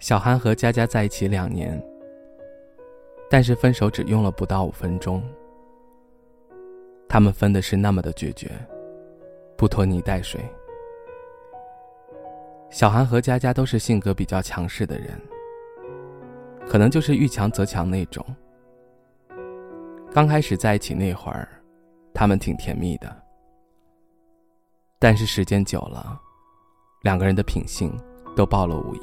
小韩和佳佳在一起两年，但是分手只用了不到五分钟。他们分的是那么的决绝，不拖泥带水。小韩和佳佳都是性格比较强势的人，可能就是遇强则强那种。刚开始在一起那会儿，他们挺甜蜜的，但是时间久了，两个人的品性都暴露无遗。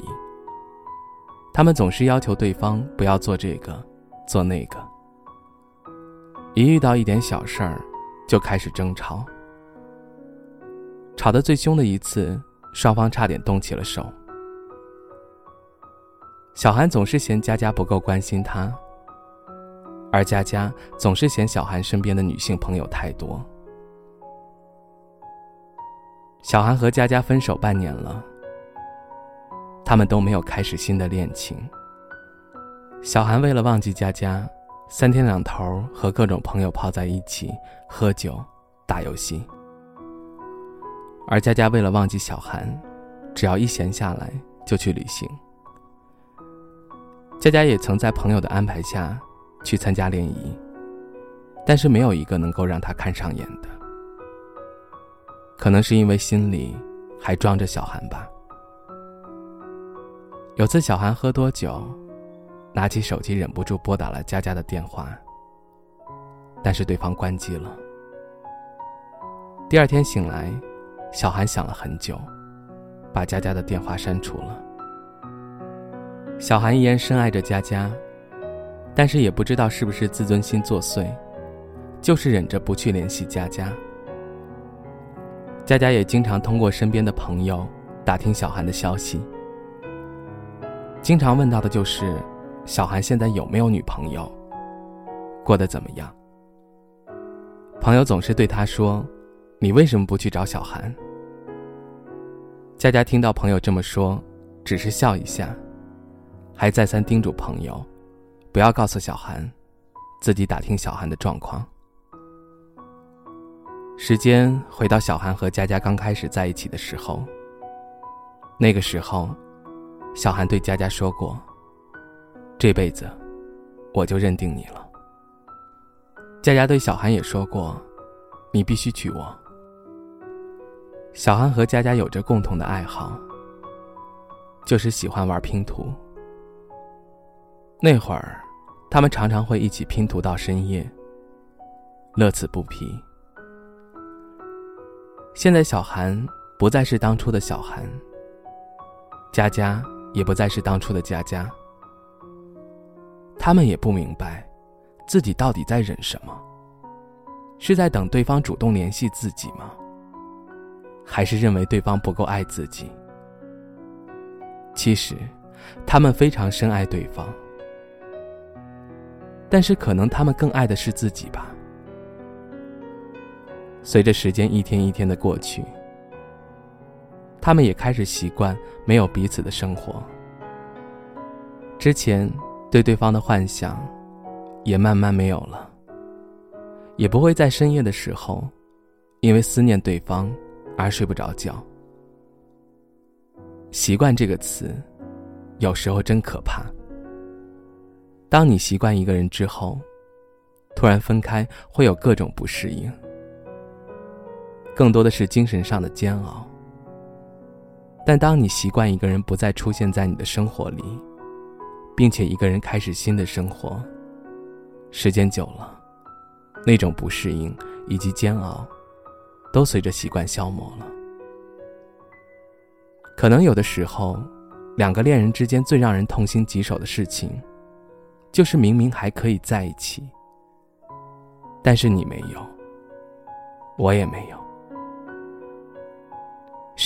他们总是要求对方不要做这个，做那个。一遇到一点小事儿，就开始争吵。吵得最凶的一次，双方差点动起了手。小韩总是嫌佳佳不够关心他，而佳佳总是嫌小韩身边的女性朋友太多。小韩和佳佳分手半年了。他们都没有开始新的恋情。小韩为了忘记佳佳，三天两头和各种朋友泡在一起喝酒、打游戏。而佳佳为了忘记小韩，只要一闲下来就去旅行。佳佳也曾在朋友的安排下去参加联谊，但是没有一个能够让她看上眼的。可能是因为心里还装着小韩吧。有次，小韩喝多酒，拿起手机，忍不住拨打了佳佳的电话，但是对方关机了。第二天醒来，小韩想了很久，把佳佳的电话删除了。小韩依然深爱着佳佳，但是也不知道是不是自尊心作祟，就是忍着不去联系佳佳。佳佳也经常通过身边的朋友打听小韩的消息。经常问到的就是，小韩现在有没有女朋友，过得怎么样？朋友总是对他说：“你为什么不去找小韩？”佳佳听到朋友这么说，只是笑一下，还再三叮嘱朋友，不要告诉小韩，自己打听小韩的状况。时间回到小韩和佳佳刚开始在一起的时候，那个时候。小韩对佳佳说过：“这辈子，我就认定你了。”佳佳对小韩也说过：“你必须娶我。”小韩和佳佳有着共同的爱好，就是喜欢玩拼图。那会儿，他们常常会一起拼图到深夜，乐此不疲。现在，小韩不再是当初的小韩，佳佳。也不再是当初的佳佳，他们也不明白，自己到底在忍什么，是在等对方主动联系自己吗？还是认为对方不够爱自己？其实，他们非常深爱对方，但是可能他们更爱的是自己吧。随着时间一天一天的过去。他们也开始习惯没有彼此的生活。之前对对方的幻想，也慢慢没有了。也不会在深夜的时候，因为思念对方而睡不着觉。习惯这个词，有时候真可怕。当你习惯一个人之后，突然分开，会有各种不适应，更多的是精神上的煎熬。但当你习惯一个人不再出现在你的生活里，并且一个人开始新的生活，时间久了，那种不适应以及煎熬，都随着习惯消磨了。可能有的时候，两个恋人之间最让人痛心疾首的事情，就是明明还可以在一起，但是你没有，我也没有。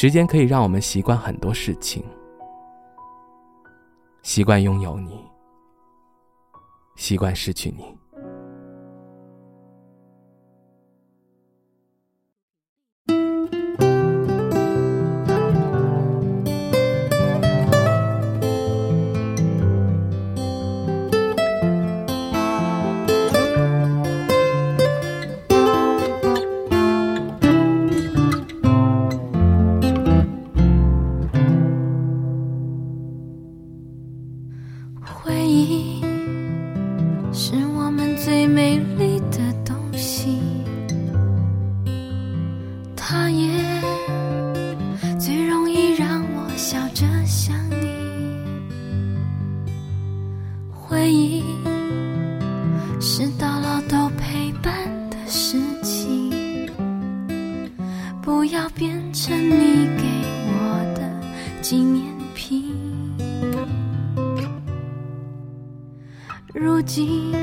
时间可以让我们习惯很多事情，习惯拥有你，习惯失去你。是我们最美丽的东西它也最容易让我笑着想你。回忆是到老都陪伴的事情，不要变成你给我的纪念如今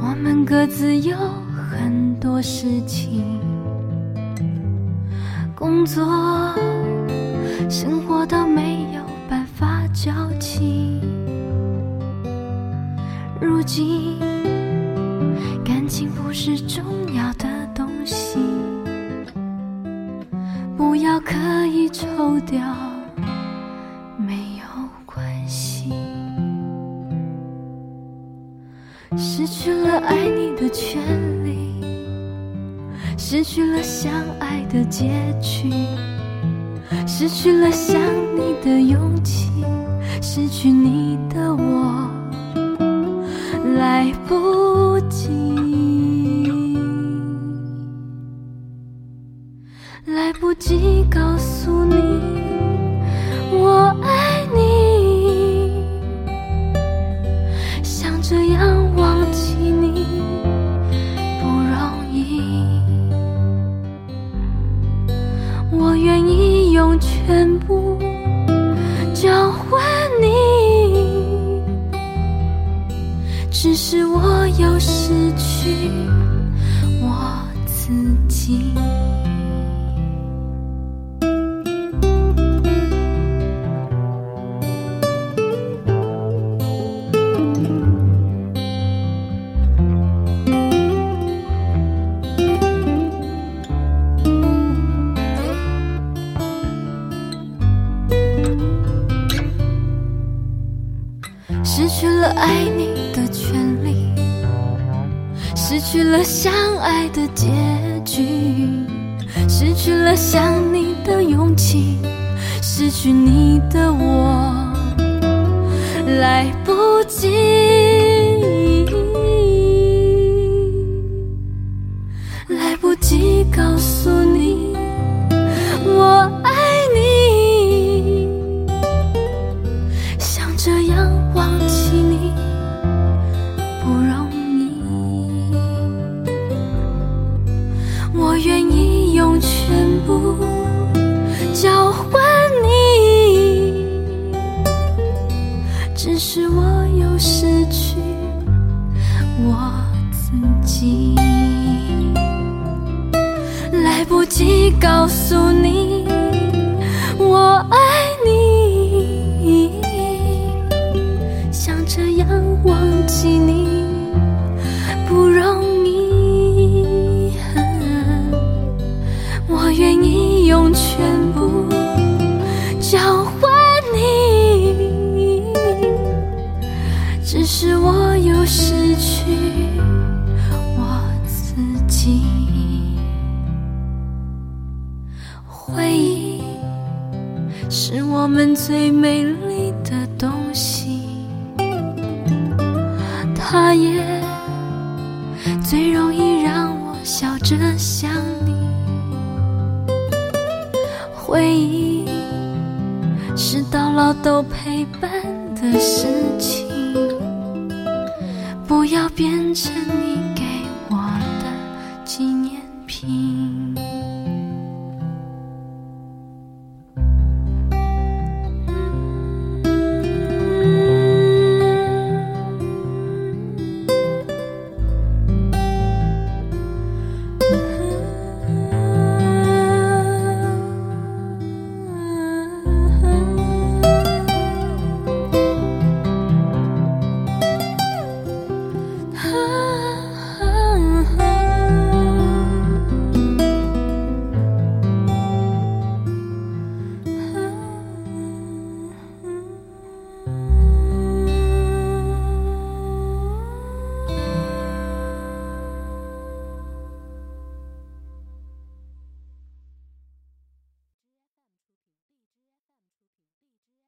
我们各自有很多事情。工作、生活都没有办法交集。如今，感情不是重要的东西，不要刻意抽掉，失去了爱你的权利。失去了相爱的结局，失去了想你的勇气，失去你的我来不及，来不及告诉你我自己。相爱的结局，失去了想你的勇气，失去你的我来不及，来不及告诉你。只是我又失去我自己，来不及告诉你我爱你，想这样忘记你回忆是我们最美丽的东西，它也最容易让我笑着想你。回忆。是到老都陪伴的事情，不要变成你